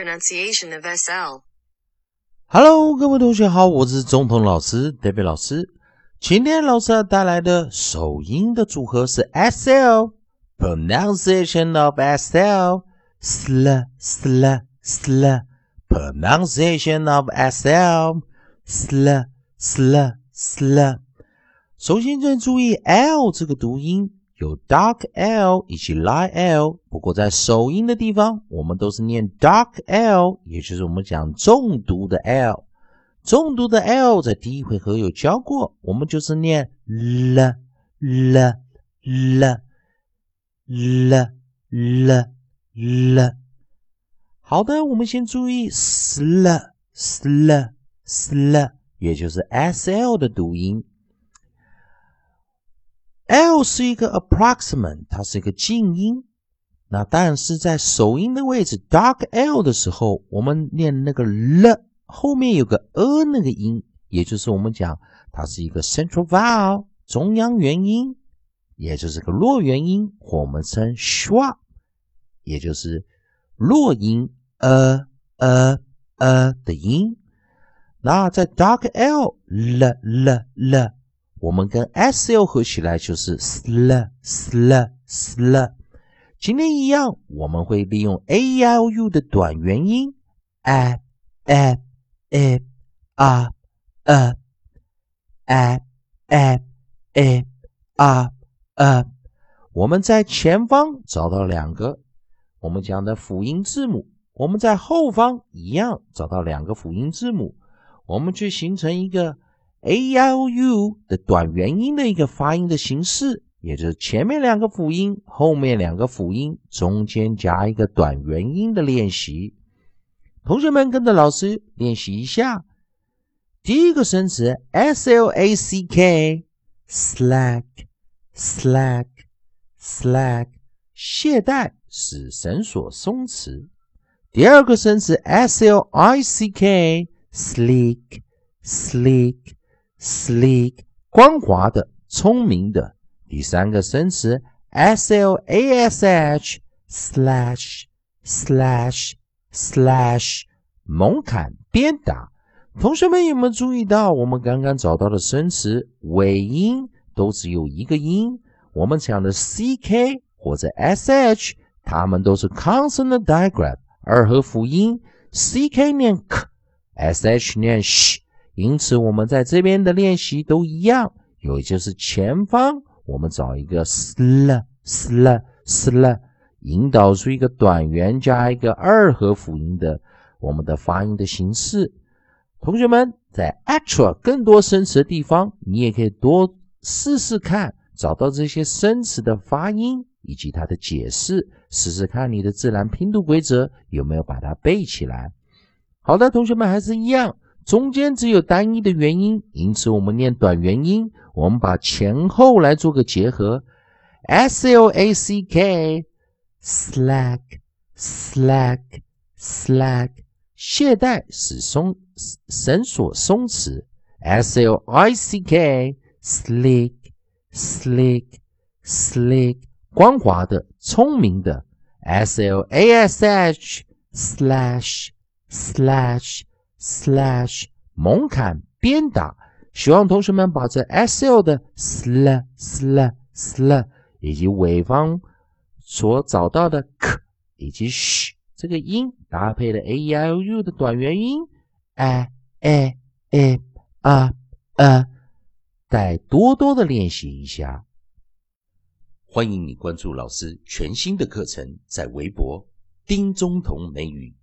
pronunciation of SL. Hello，各位同学好，我是总统老师 David 老师。今天老师要带来的首音的组合是 SL，pronunciation of SL，sl sl sl。pronunciation of SL，sl sl sl。首先，请注意 L 这个读音 有 dark L 以及 light L，不过在首音的地方，我们都是念 dark L，也就是我们讲重读的 L。重读的 L 在第一回合有教过，我们就是念 l l l l l l。好的，我们先注意 sl sl sl，也就是 s l 的读音。L 是一个 approximate，它是一个静音。那但是在首音的位置 dark l 的时候，我们念那个 l 后面有个 a 那个音，也就是我们讲它是一个 central vowel 中央元音，也就是个弱元音，我们称 schwa，也就是弱音。呃呃呃的音，那在 dark l l l l，我们跟 s l 合起来就是 sl sl sl。今天一样，我们会利用 a e i o u 的短元音 a a a a a a a a a a，我们在前方找到两个我们讲的辅音字母。我们在后方一样找到两个辅音字母，我们去形成一个 a i o u 的短元音的一个发音的形式，也就是前面两个辅音，后面两个辅音，中间夹一个短元音的练习。同学们跟着老师练习一下。第一个生词 s l a c k，slack，slack，slack，懈怠使绳索松弛。第二个生词：slick，slick，slick sleek 光滑的、聪明的。第三个生词 s l a s h slash slash slash 猛砍、鞭打。同学们有没有注意到，我们刚刚找到的生词尾音都只有一个音？我们讲的 c k 或者 s h，它们都是 consonant digraph 二合辅音。c k 念 k，s h 念 sh。因此我们在这边的练习都一样，也就是前方我们找一个 sl sl sl，引导出一个短元加一个二合辅音的我们的发音的形式。同学们在 actual 更多生词的地方，你也可以多试试看，找到这些生词的发音。以及它的解释，试试看你的自然拼读规则有没有把它背起来。好的，同学们还是一样，中间只有单一的元音，因此我们念短元音。我们把前后来做个结合，s l a c k，slack，slack，slack，懈怠使松绳索松弛 s l i c k，slick，slick，slick，。光滑的、聪明的 s l a s h，slash，slash slash slash slash 猛砍鞭打。希望同学们把这 s l 的 sl sl sl 以及尾方所找到的 k 以及 sh 这个音搭配的 a e i o u 的短元音 a a a a a，再多多的练习一下。欢迎你关注老师全新的课程，在微博丁中同美语。